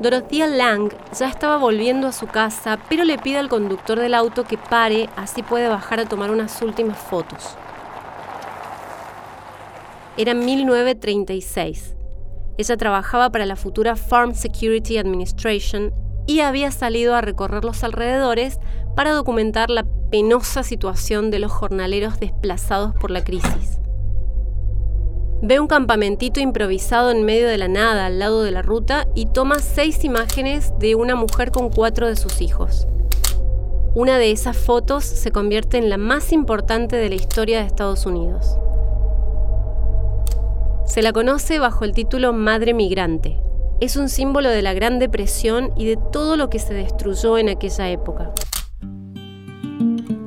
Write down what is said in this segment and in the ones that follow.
Dorothea Lang ya estaba volviendo a su casa, pero le pide al conductor del auto que pare, así puede bajar a tomar unas últimas fotos. Era 1936. Ella trabajaba para la futura Farm Security Administration y había salido a recorrer los alrededores para documentar la penosa situación de los jornaleros desplazados por la crisis. Ve un campamentito improvisado en medio de la nada al lado de la ruta y toma seis imágenes de una mujer con cuatro de sus hijos. Una de esas fotos se convierte en la más importante de la historia de Estados Unidos. Se la conoce bajo el título Madre Migrante. Es un símbolo de la Gran Depresión y de todo lo que se destruyó en aquella época.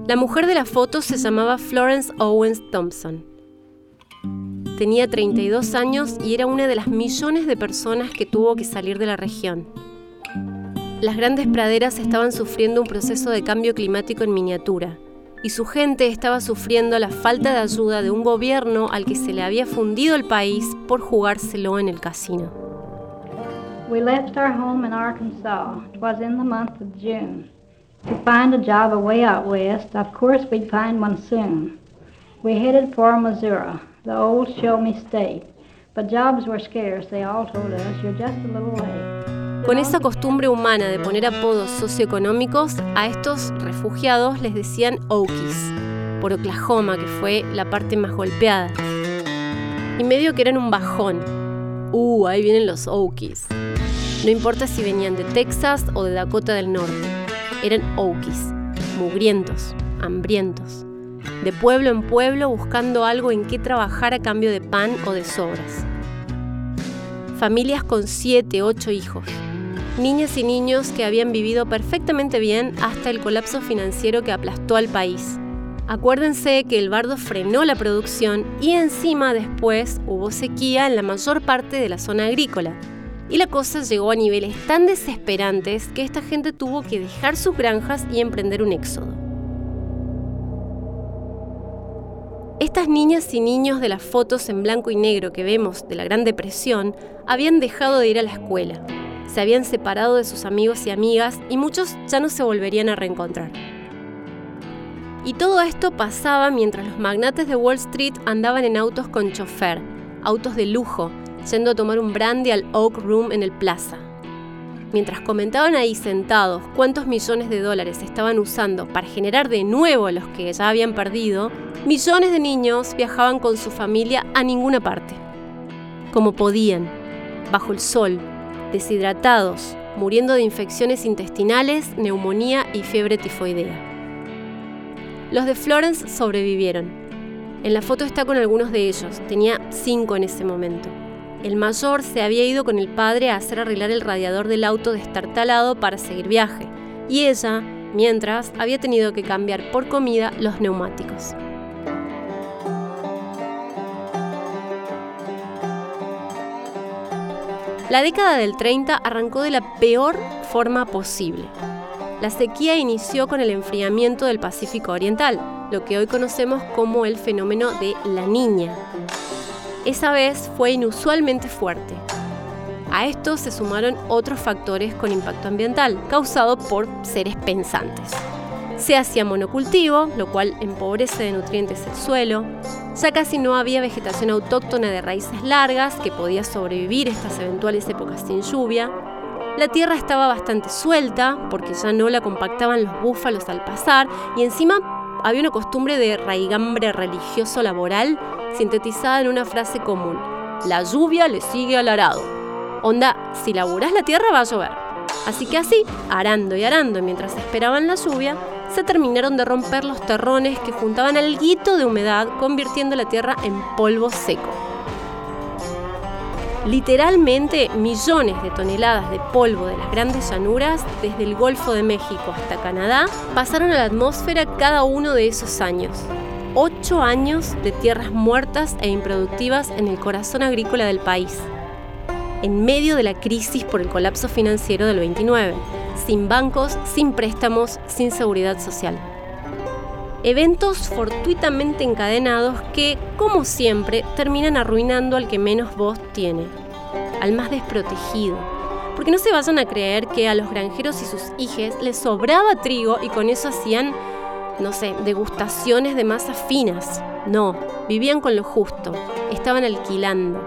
La mujer de la foto se llamaba Florence Owens Thompson Tenía 32 años y era una de las millones de personas que tuvo que salir de la región. Las grandes praderas estaban sufriendo un proceso de cambio climático en miniatura y su gente estaba sufriendo la falta de ayuda de un gobierno al que se le había fundido el país por jugárselo en el casino. We left our home in Arkansas. It was in the month of June. To find a job away out west, of course we'd find one soon. We headed for Missouri the old show me state. But jobs were scarce, they all told us, you're just a little late. Con esa costumbre humana de poner apodos socioeconómicos, a estos refugiados les decían Okies, por Oklahoma, que fue la parte más golpeada. Y medio que eran un bajón. Uh, ahí vienen los Okies. No importa si venían de Texas o de Dakota del Norte, eran Okies, mugrientos, hambrientos de pueblo en pueblo buscando algo en qué trabajar a cambio de pan o de sobras. Familias con siete, ocho hijos. Niñas y niños que habían vivido perfectamente bien hasta el colapso financiero que aplastó al país. Acuérdense que el bardo frenó la producción y encima después hubo sequía en la mayor parte de la zona agrícola. Y la cosa llegó a niveles tan desesperantes que esta gente tuvo que dejar sus granjas y emprender un éxodo. Estas niñas y niños de las fotos en blanco y negro que vemos de la Gran Depresión habían dejado de ir a la escuela, se habían separado de sus amigos y amigas y muchos ya no se volverían a reencontrar. Y todo esto pasaba mientras los magnates de Wall Street andaban en autos con chofer, autos de lujo, yendo a tomar un brandy al Oak Room en el Plaza mientras comentaban ahí sentados cuántos millones de dólares estaban usando para generar de nuevo los que ya habían perdido, millones de niños viajaban con su familia a ninguna parte. Como podían, bajo el sol, deshidratados, muriendo de infecciones intestinales, neumonía y fiebre tifoidea. Los de Florence sobrevivieron. En la foto está con algunos de ellos, tenía cinco en ese momento. El mayor se había ido con el padre a hacer arreglar el radiador del auto destartalado para seguir viaje, y ella, mientras, había tenido que cambiar por comida los neumáticos. La década del 30 arrancó de la peor forma posible. La sequía inició con el enfriamiento del Pacífico Oriental, lo que hoy conocemos como el fenómeno de la niña, esa vez fue inusualmente fuerte. A esto se sumaron otros factores con impacto ambiental, causado por seres pensantes. Se hacía monocultivo, lo cual empobrece de nutrientes el suelo. Ya casi no había vegetación autóctona de raíces largas que podía sobrevivir estas eventuales épocas sin lluvia. La tierra estaba bastante suelta porque ya no la compactaban los búfalos al pasar y encima había una costumbre de raigambre religioso laboral sintetizada en una frase común. La lluvia le sigue al arado. Onda, si laburás la tierra va a llover. Así que así, arando y arando mientras esperaban la lluvia, se terminaron de romper los terrones que juntaban alguito de humedad, convirtiendo la tierra en polvo seco. Literalmente millones de toneladas de polvo de las grandes llanuras, desde el Golfo de México hasta Canadá, pasaron a la atmósfera cada uno de esos años. Ocho años de tierras muertas e improductivas en el corazón agrícola del país, en medio de la crisis por el colapso financiero del 29, sin bancos, sin préstamos, sin seguridad social. Eventos fortuitamente encadenados que, como siempre, terminan arruinando al que menos voz tiene, al más desprotegido, Porque no se vayan a creer que a los granjeros y sus hijes les sobraba trigo y con eso hacían, no sé, degustaciones de masas finas. No, vivían con lo justo, estaban alquilando.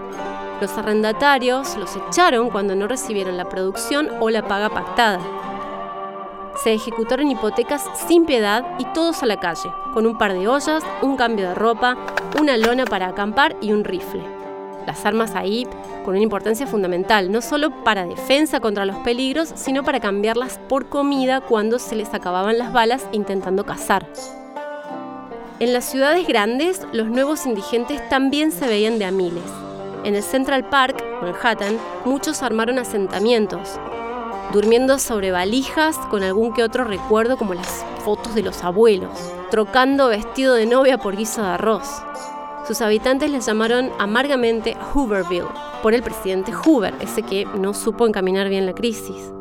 Los arrendatarios los echaron cuando no recibieron la producción o la paga pactada. Se ejecutaron hipotecas sin piedad y todos a la calle, con un par de ollas, un cambio de ropa, una lona para acampar y un rifle. Las armas ahí con una importancia fundamental, no solo para defensa contra los peligros, sino para cambiarlas por comida cuando se les acababan las balas intentando cazar. En las ciudades grandes, los nuevos indigentes también se veían de a miles. En el Central Park, Manhattan, muchos armaron asentamientos, durmiendo sobre valijas con algún que otro recuerdo como las fotos de los abuelos, trocando vestido de novia por guiso de arroz. Sus habitantes les llamaron amargamente Hooverville, por el presidente Hoover, ese que no supo encaminar bien la crisis.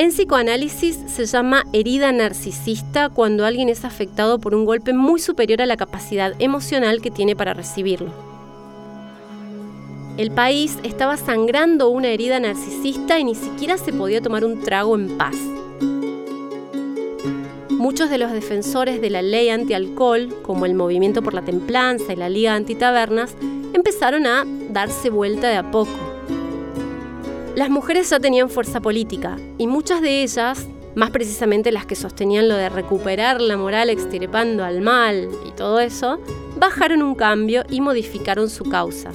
En psicoanálisis se llama herida narcisista cuando alguien es afectado por un golpe muy superior a la capacidad emocional que tiene para recibirlo. El país estaba sangrando una herida narcisista y ni siquiera se podía tomar un trago en paz. Muchos de los defensores de la ley anti-alcohol, como el Movimiento por la Templanza y la Liga Antitabernas, empezaron a darse vuelta de a poco las mujeres ya tenían fuerza política y muchas de ellas, más precisamente las que sostenían lo de recuperar la moral extirpando al mal y todo eso, bajaron un cambio y modificaron su causa.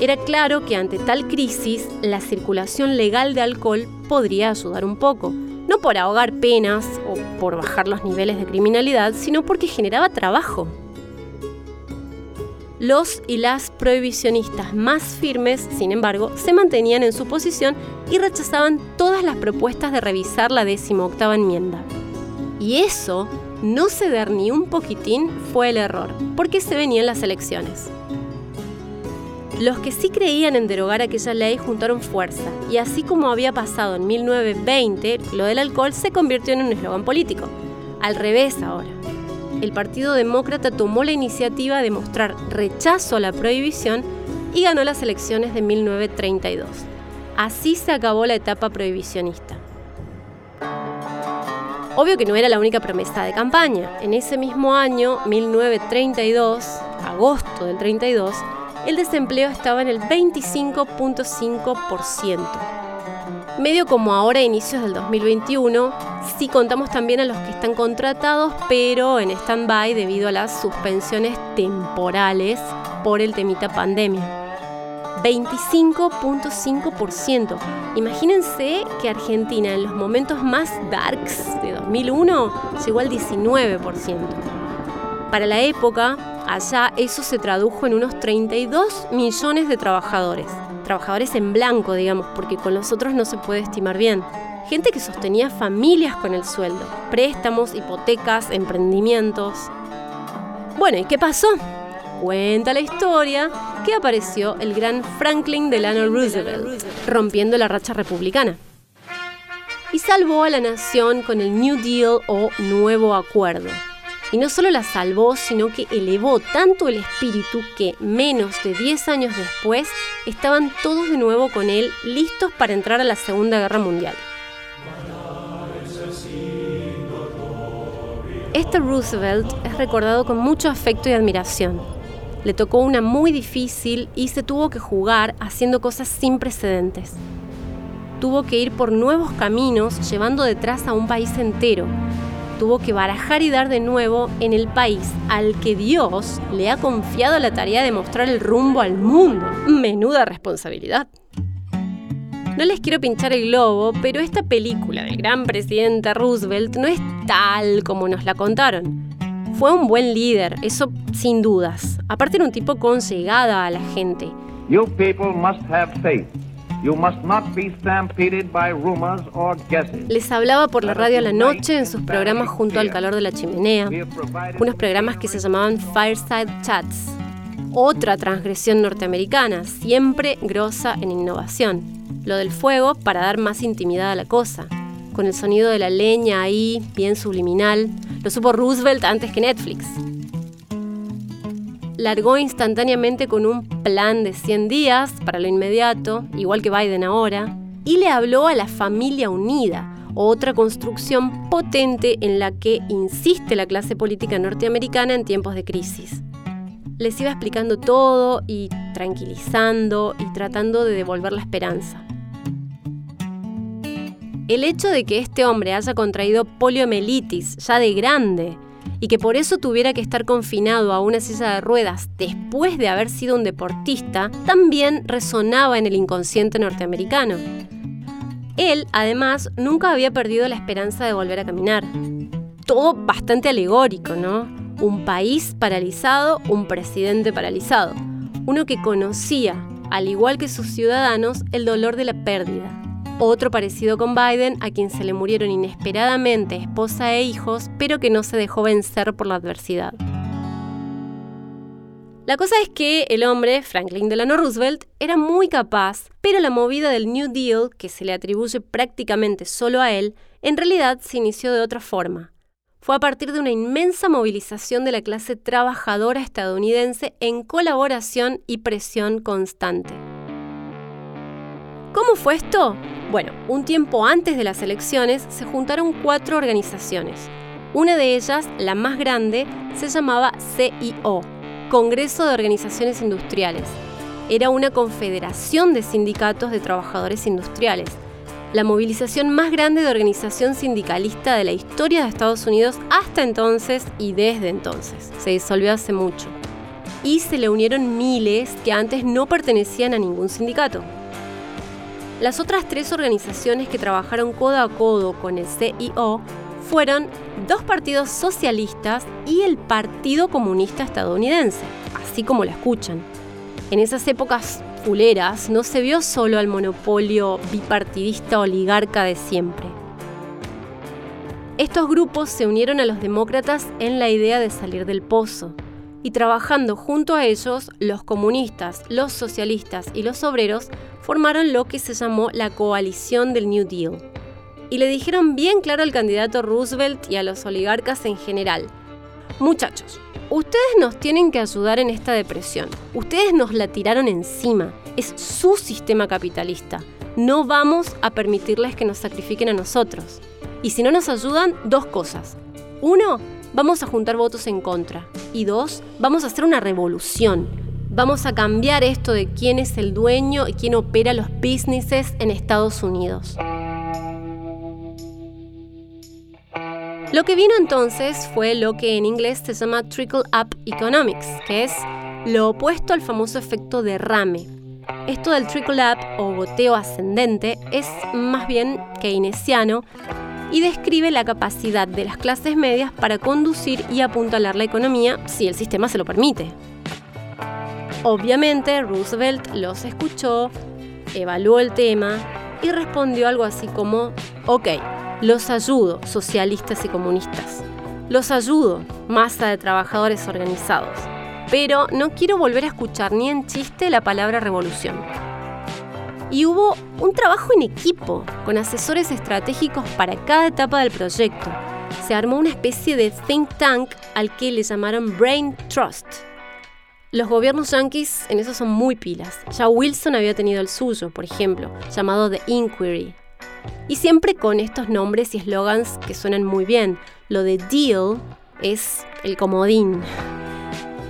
Era claro que ante tal crisis la circulación legal de alcohol podría ayudar un poco, no por ahogar penas o por bajar los niveles de criminalidad, sino porque generaba trabajo. Los y las prohibicionistas más firmes, sin embargo, se mantenían en su posición y rechazaban todas las propuestas de revisar la decimoctava enmienda. Y eso, no ceder ni un poquitín, fue el error, porque se venían las elecciones. Los que sí creían en derogar aquella ley juntaron fuerza, y así como había pasado en 1920, lo del alcohol se convirtió en un eslogan político. Al revés ahora el Partido Demócrata tomó la iniciativa de mostrar rechazo a la prohibición y ganó las elecciones de 1932. Así se acabó la etapa prohibicionista. Obvio que no era la única promesa de campaña. En ese mismo año, 1932, agosto del 32, el desempleo estaba en el 25.5%. Medio como ahora, inicios del 2021, sí contamos también a los que están contratados, pero en stand-by debido a las suspensiones temporales por el temita pandemia. 25.5%. Imagínense que Argentina en los momentos más darks de 2001 llegó al 19%. Para la época, allá eso se tradujo en unos 32 millones de trabajadores trabajadores en blanco, digamos, porque con los otros no se puede estimar bien. Gente que sostenía familias con el sueldo, préstamos, hipotecas, emprendimientos. Bueno, ¿y qué pasó? Cuenta la historia que apareció el gran Franklin Delano Roosevelt, rompiendo la racha republicana. Y salvó a la nación con el New Deal o Nuevo Acuerdo, y no solo la salvó, sino que elevó tanto el espíritu que menos de 10 años después estaban todos de nuevo con él listos para entrar a la Segunda Guerra Mundial. Este Roosevelt es recordado con mucho afecto y admiración. Le tocó una muy difícil y se tuvo que jugar haciendo cosas sin precedentes. Tuvo que ir por nuevos caminos llevando detrás a un país entero, tuvo que barajar y dar de nuevo en el país al que Dios le ha confiado la tarea de mostrar el rumbo al mundo. Menuda responsabilidad. No les quiero pinchar el globo, pero esta película del gran presidente Roosevelt no es tal como nos la contaron. Fue un buen líder, eso sin dudas. Aparte era un tipo con llegada a la gente. You people must have faith. Les hablaba por la radio a la noche en sus programas junto al calor de la chimenea, unos programas que se llamaban Fireside Chats. Otra transgresión norteamericana, siempre grosa en innovación. Lo del fuego para dar más intimidad a la cosa, con el sonido de la leña ahí, bien subliminal. Lo supo Roosevelt antes que Netflix. Largó instantáneamente con un plan de 100 días para lo inmediato, igual que Biden ahora, y le habló a la familia unida, otra construcción potente en la que insiste la clase política norteamericana en tiempos de crisis. Les iba explicando todo y tranquilizando y tratando de devolver la esperanza. El hecho de que este hombre haya contraído poliomielitis ya de grande y que por eso tuviera que estar confinado a una silla de ruedas después de haber sido un deportista también resonaba en el inconsciente norteamericano. Él, además, nunca había perdido la esperanza de volver a caminar. Todo bastante alegórico, ¿no? Un país paralizado, un presidente paralizado. Uno que conocía, al igual que sus ciudadanos, el dolor de la pérdida. Otro parecido con Biden, a quien se le murieron inesperadamente esposa e hijos, pero que no se dejó vencer por la adversidad. La cosa es que el hombre, Franklin Delano Roosevelt, era muy capaz, pero la movida del New Deal, que se le atribuye prácticamente solo a él, en realidad se inició de otra forma. Fue a partir de una inmensa movilización de la clase trabajadora estadounidense en colaboración y presión constante. ¿Cómo fue esto? Bueno, un tiempo antes de las elecciones se juntaron cuatro organizaciones. Una de ellas, la más grande, se llamaba CIO, Congreso de Organizaciones Industriales. Era una confederación de sindicatos de trabajadores industriales, la movilización más grande de organización sindicalista de la historia de Estados Unidos hasta entonces y desde entonces. Se disolvió hace mucho. Y se le unieron miles que antes no pertenecían a ningún sindicato. Las otras tres organizaciones que trabajaron codo a codo con el CIO fueron dos partidos socialistas y el Partido Comunista Estadounidense, así como la escuchan. En esas épocas fuleras no se vio solo al monopolio bipartidista oligarca de siempre. Estos grupos se unieron a los demócratas en la idea de salir del pozo, y trabajando junto a ellos, los comunistas, los socialistas y los obreros formaron lo que se llamó la coalición del New Deal y le dijeron bien claro al candidato Roosevelt y a los oligarcas en general, muchachos, ustedes nos tienen que ayudar en esta depresión, ustedes nos la tiraron encima, es su sistema capitalista, no vamos a permitirles que nos sacrifiquen a nosotros. Y si no nos ayudan, dos cosas. Uno, vamos a juntar votos en contra. Y dos, vamos a hacer una revolución. Vamos a cambiar esto de quién es el dueño y quién opera los businesses en Estados Unidos. Lo que vino entonces fue lo que en inglés se llama Trickle Up Economics, que es lo opuesto al famoso efecto derrame. Esto del trickle up o goteo ascendente es más bien keynesiano y describe la capacidad de las clases medias para conducir y apuntalar la economía si el sistema se lo permite. Obviamente Roosevelt los escuchó, evaluó el tema y respondió algo así como, ok, los ayudo, socialistas y comunistas. Los ayudo, masa de trabajadores organizados. Pero no quiero volver a escuchar ni en chiste la palabra revolución. Y hubo un trabajo en equipo, con asesores estratégicos para cada etapa del proyecto. Se armó una especie de think tank al que le llamaron Brain Trust. Los gobiernos yankees en eso son muy pilas. Ya Wilson había tenido el suyo, por ejemplo, llamado The Inquiry, y siempre con estos nombres y eslogans que suenan muy bien. Lo de deal es el comodín.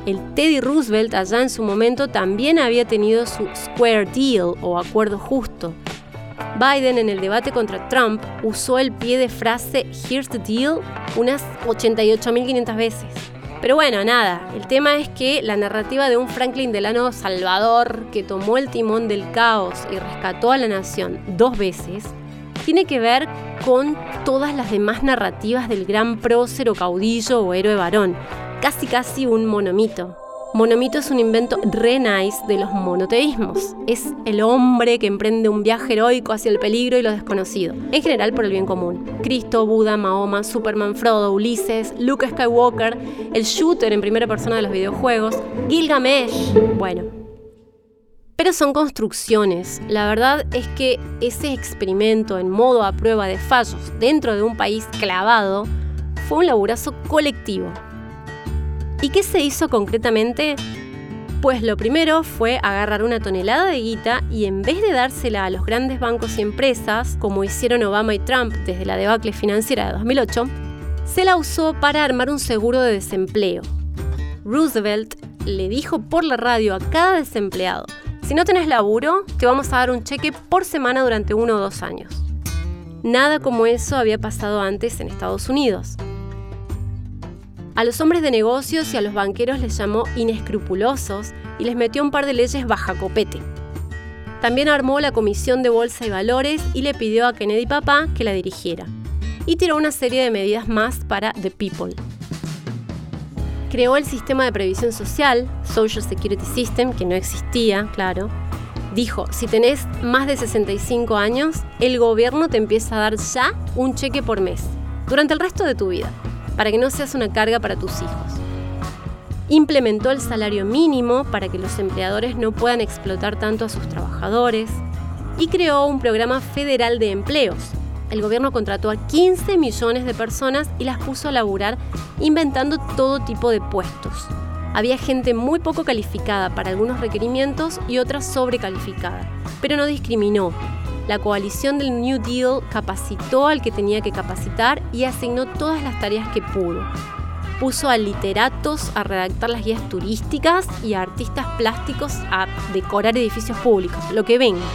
El Teddy Roosevelt allá en su momento también había tenido su Square Deal o acuerdo justo. Biden en el debate contra Trump usó el pie de frase Here's the deal unas 88.500 veces. Pero bueno, nada, el tema es que la narrativa de un Franklin Delano Salvador que tomó el timón del caos y rescató a la nación dos veces, tiene que ver con todas las demás narrativas del gran prócer o caudillo o héroe varón, casi casi un monomito. Monomito es un invento re nice de los monoteísmos. Es el hombre que emprende un viaje heroico hacia el peligro y lo desconocido, en general por el bien común. Cristo, Buda, Mahoma, Superman, Frodo, Ulises, Luke Skywalker, el shooter en primera persona de los videojuegos, Gilgamesh. Bueno, pero son construcciones. La verdad es que ese experimento en modo a prueba de fallos dentro de un país clavado fue un laburazo colectivo. ¿Y qué se hizo concretamente? Pues lo primero fue agarrar una tonelada de guita y en vez de dársela a los grandes bancos y empresas, como hicieron Obama y Trump desde la debacle financiera de 2008, se la usó para armar un seguro de desempleo. Roosevelt le dijo por la radio a cada desempleado, si no tenés laburo, te vamos a dar un cheque por semana durante uno o dos años. Nada como eso había pasado antes en Estados Unidos. A los hombres de negocios y a los banqueros les llamó inescrupulosos y les metió un par de leyes baja copete. También armó la Comisión de Bolsa y Valores y le pidió a Kennedy Papá que la dirigiera. Y tiró una serie de medidas más para The People. Creó el sistema de previsión social, Social Security System, que no existía, claro. Dijo, si tenés más de 65 años, el gobierno te empieza a dar ya un cheque por mes, durante el resto de tu vida para que no seas una carga para tus hijos. Implementó el salario mínimo para que los empleadores no puedan explotar tanto a sus trabajadores y creó un programa federal de empleos. El gobierno contrató a 15 millones de personas y las puso a laburar inventando todo tipo de puestos. Había gente muy poco calificada para algunos requerimientos y otra sobrecalificada, pero no discriminó la coalición del New Deal capacitó al que tenía que capacitar y asignó todas las tareas que pudo. Puso a literatos a redactar las guías turísticas y a artistas plásticos a decorar edificios públicos, lo que venga.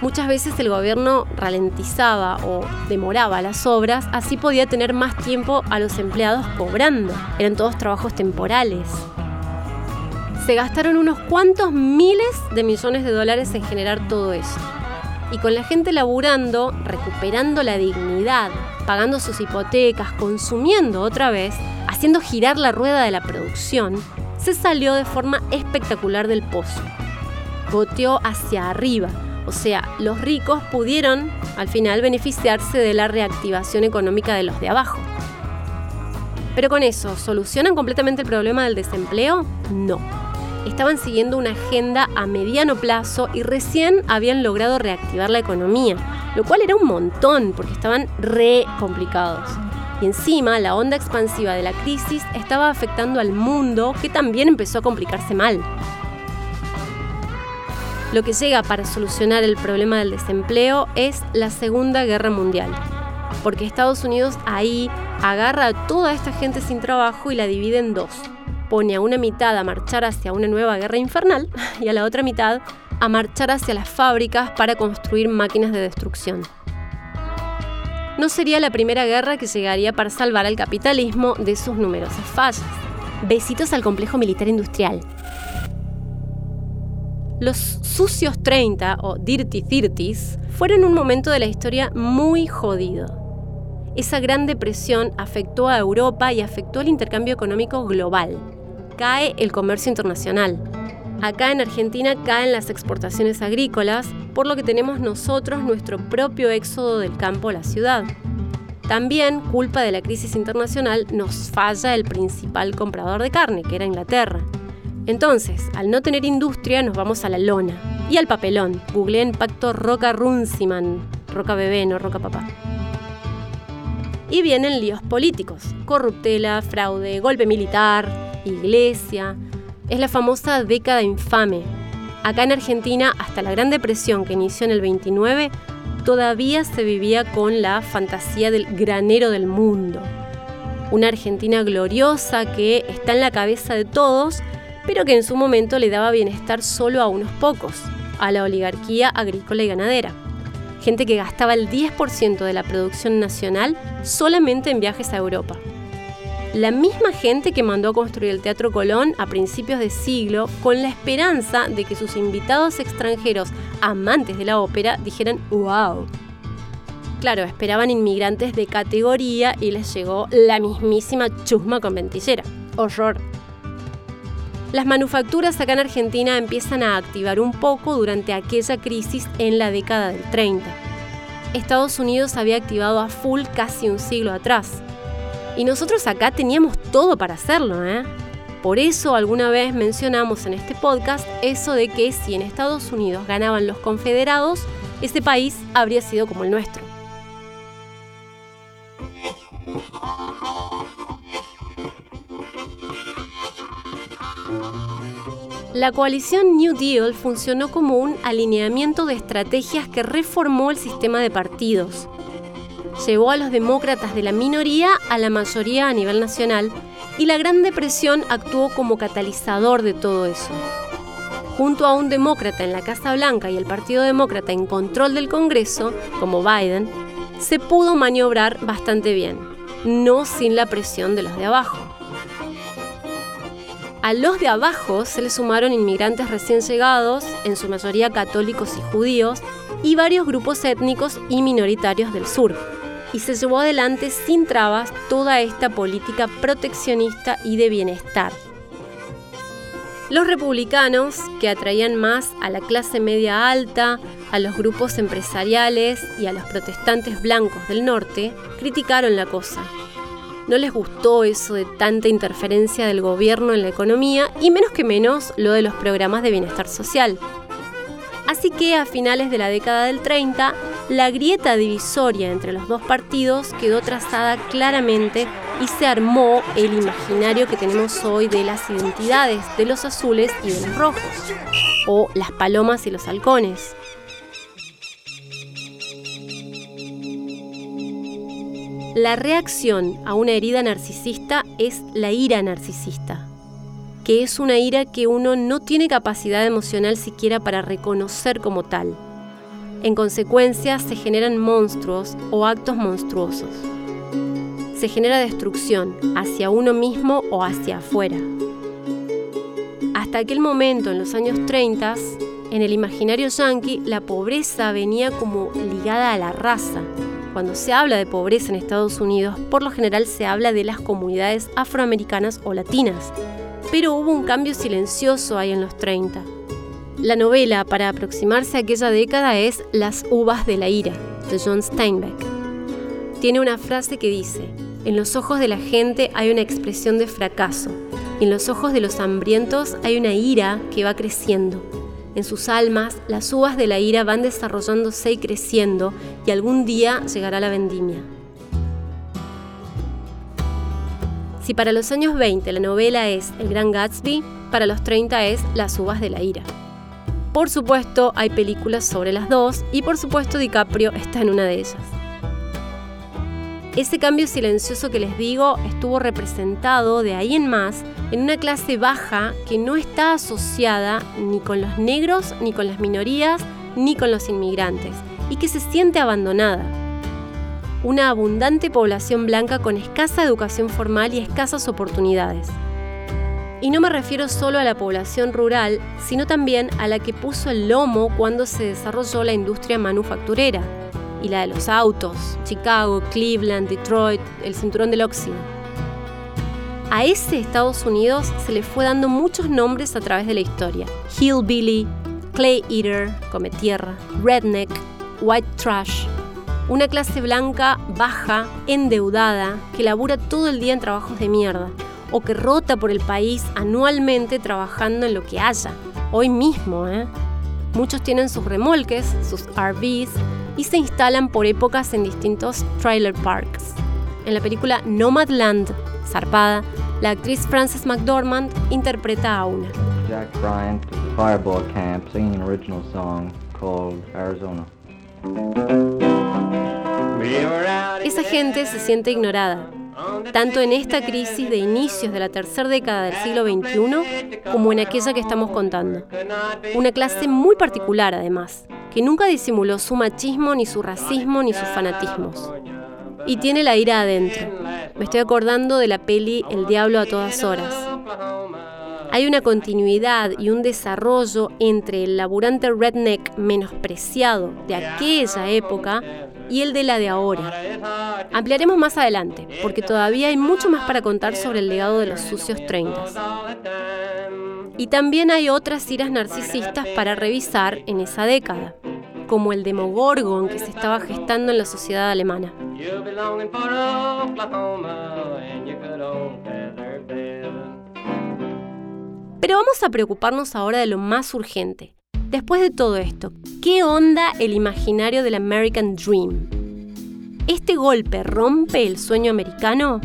Muchas veces el gobierno ralentizaba o demoraba las obras, así podía tener más tiempo a los empleados cobrando. Eran todos trabajos temporales se gastaron unos cuantos miles de millones de dólares en generar todo eso. Y con la gente laburando, recuperando la dignidad, pagando sus hipotecas, consumiendo otra vez, haciendo girar la rueda de la producción, se salió de forma espectacular del pozo. Goteó hacia arriba, o sea, los ricos pudieron al final beneficiarse de la reactivación económica de los de abajo. Pero con eso, ¿solucionan completamente el problema del desempleo? No estaban siguiendo una agenda a mediano plazo y recién habían logrado reactivar la economía, lo cual era un montón porque estaban re complicados. Y encima la onda expansiva de la crisis estaba afectando al mundo que también empezó a complicarse mal. Lo que llega para solucionar el problema del desempleo es la Segunda Guerra Mundial, porque Estados Unidos ahí agarra a toda esta gente sin trabajo y la divide en dos pone a una mitad a marchar hacia una nueva guerra infernal y a la otra mitad a marchar hacia las fábricas para construir máquinas de destrucción. No sería la primera guerra que llegaría para salvar al capitalismo de sus numerosas fallas. Besitos al complejo militar industrial. Los sucios 30 o dirty 30s fueron un momento de la historia muy jodido. Esa gran depresión afectó a Europa y afectó al intercambio económico global cae el comercio internacional. Acá en Argentina caen las exportaciones agrícolas, por lo que tenemos nosotros nuestro propio éxodo del campo a la ciudad. También, culpa de la crisis internacional, nos falla el principal comprador de carne, que era Inglaterra. Entonces, al no tener industria, nos vamos a la lona y al papelón. Googleen pacto Roca Runciman, Roca bebé, no Roca papá. Y vienen líos políticos, corruptela, fraude, golpe militar, iglesia. Es la famosa década infame. Acá en Argentina, hasta la Gran Depresión que inició en el 29, todavía se vivía con la fantasía del granero del mundo. Una Argentina gloriosa que está en la cabeza de todos, pero que en su momento le daba bienestar solo a unos pocos, a la oligarquía agrícola y ganadera. Gente que gastaba el 10% de la producción nacional solamente en viajes a Europa la misma gente que mandó a construir el Teatro Colón a principios de siglo con la esperanza de que sus invitados extranjeros amantes de la ópera dijeran ¡Wow! Claro, esperaban inmigrantes de categoría y les llegó la mismísima chusma con ventillera. Horror. Las manufacturas acá en Argentina empiezan a activar un poco durante aquella crisis en la década del 30. Estados Unidos había activado a full casi un siglo atrás. Y nosotros acá teníamos todo para hacerlo, ¿eh? Por eso alguna vez mencionamos en este podcast eso de que si en Estados Unidos ganaban los confederados, ese país habría sido como el nuestro. La coalición New Deal funcionó como un alineamiento de estrategias que reformó el sistema de partidos, Llevó a los demócratas de la minoría a la mayoría a nivel nacional y la Gran Depresión actuó como catalizador de todo eso. Junto a un demócrata en la Casa Blanca y el Partido Demócrata en control del Congreso, como Biden, se pudo maniobrar bastante bien, no sin la presión de los de abajo. A los de abajo se le sumaron inmigrantes recién llegados, en su mayoría católicos y judíos, y varios grupos étnicos y minoritarios del sur, y se llevó adelante sin trabas toda esta política proteccionista y de bienestar. Los republicanos, que atraían más a la clase media alta, a los grupos empresariales y a los protestantes blancos del norte, criticaron la cosa no les gustó eso de tanta interferencia del gobierno en la economía y menos que menos lo de los programas de bienestar social. Así que a finales de la década del 30, la grieta divisoria entre los dos partidos quedó trazada claramente y se armó el imaginario que tenemos hoy de las identidades de los azules y de los rojos, o las palomas y los halcones. La reacción a una herida narcisista es la ira narcisista, que es una ira que uno no tiene capacidad emocional siquiera para reconocer como tal. En consecuencia, se generan monstruos o actos monstruosos. Se genera destrucción hacia uno mismo o hacia afuera. Hasta aquel momento, en los años 30, en el imaginario yankee, la pobreza venía como ligada a la raza, cuando se habla de pobreza en Estados Unidos, por lo general se habla de las comunidades afroamericanas o latinas, pero hubo un cambio silencioso ahí en los 30. La novela para aproximarse a aquella década es Las uvas de la ira, de John Steinbeck. Tiene una frase que dice, en los ojos de la gente hay una expresión de fracaso, en los ojos de los hambrientos hay una ira que va creciendo. En sus almas, las uvas de la ira van desarrollándose y creciendo y algún día llegará la vendimia. Si para los años 20 la novela es El Gran Gatsby, para los 30 es Las uvas de la ira. Por supuesto, hay películas sobre las dos y por supuesto DiCaprio está en una de ellas. Ese cambio silencioso que les digo estuvo representado de ahí en más en una clase baja que no está asociada ni con los negros, ni con las minorías, ni con los inmigrantes, y que se siente abandonada. Una abundante población blanca con escasa educación formal y escasas oportunidades. Y no me refiero solo a la población rural, sino también a la que puso el lomo cuando se desarrolló la industria manufacturera y la de los autos, Chicago, Cleveland, Detroit, el cinturón del óxido. A ese Estados Unidos se le fue dando muchos nombres a través de la historia. Hillbilly, Clay Eater, come tierra, Redneck, White Trash. Una clase blanca baja, endeudada, que labura todo el día en trabajos de mierda, o que rota por el país anualmente trabajando en lo que haya. Hoy mismo, ¿eh? Muchos tienen sus remolques, sus RVs, y se instalan por épocas en distintos trailer parks. En la película Nomadland, Zarpada, la actriz Frances McDormand interpreta a una. Jack Bryant, Fireball Camp, singing an original song called Arizona. Esa gente se siente ignorada, tanto en esta crisis de inicios de la tercera década del siglo XXI como en aquella que estamos contando. Una clase muy particular, además, que nunca disimuló su machismo, ni su racismo, ni sus fanatismos. Y tiene la ira adentro. Me estoy acordando de la peli El Diablo a todas horas. Hay una continuidad y un desarrollo entre el laburante redneck menospreciado de aquella época y el de la de ahora. Ampliaremos más adelante, porque todavía hay mucho más para contar sobre el legado de los sucios 30. Y también hay otras iras narcisistas para revisar en esa década, como el demogorgon que se estaba gestando en la sociedad alemana. Pero vamos a preocuparnos ahora de lo más urgente. Después de todo esto, ¿qué onda el imaginario del American Dream? ¿Este golpe rompe el sueño americano?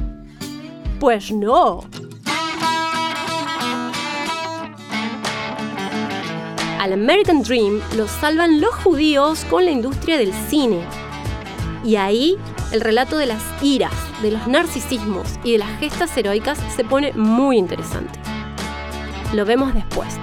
Pues no. Al American Dream lo salvan los judíos con la industria del cine. Y ahí el relato de las iras, de los narcisismos y de las gestas heroicas se pone muy interesante. Lo vemos después.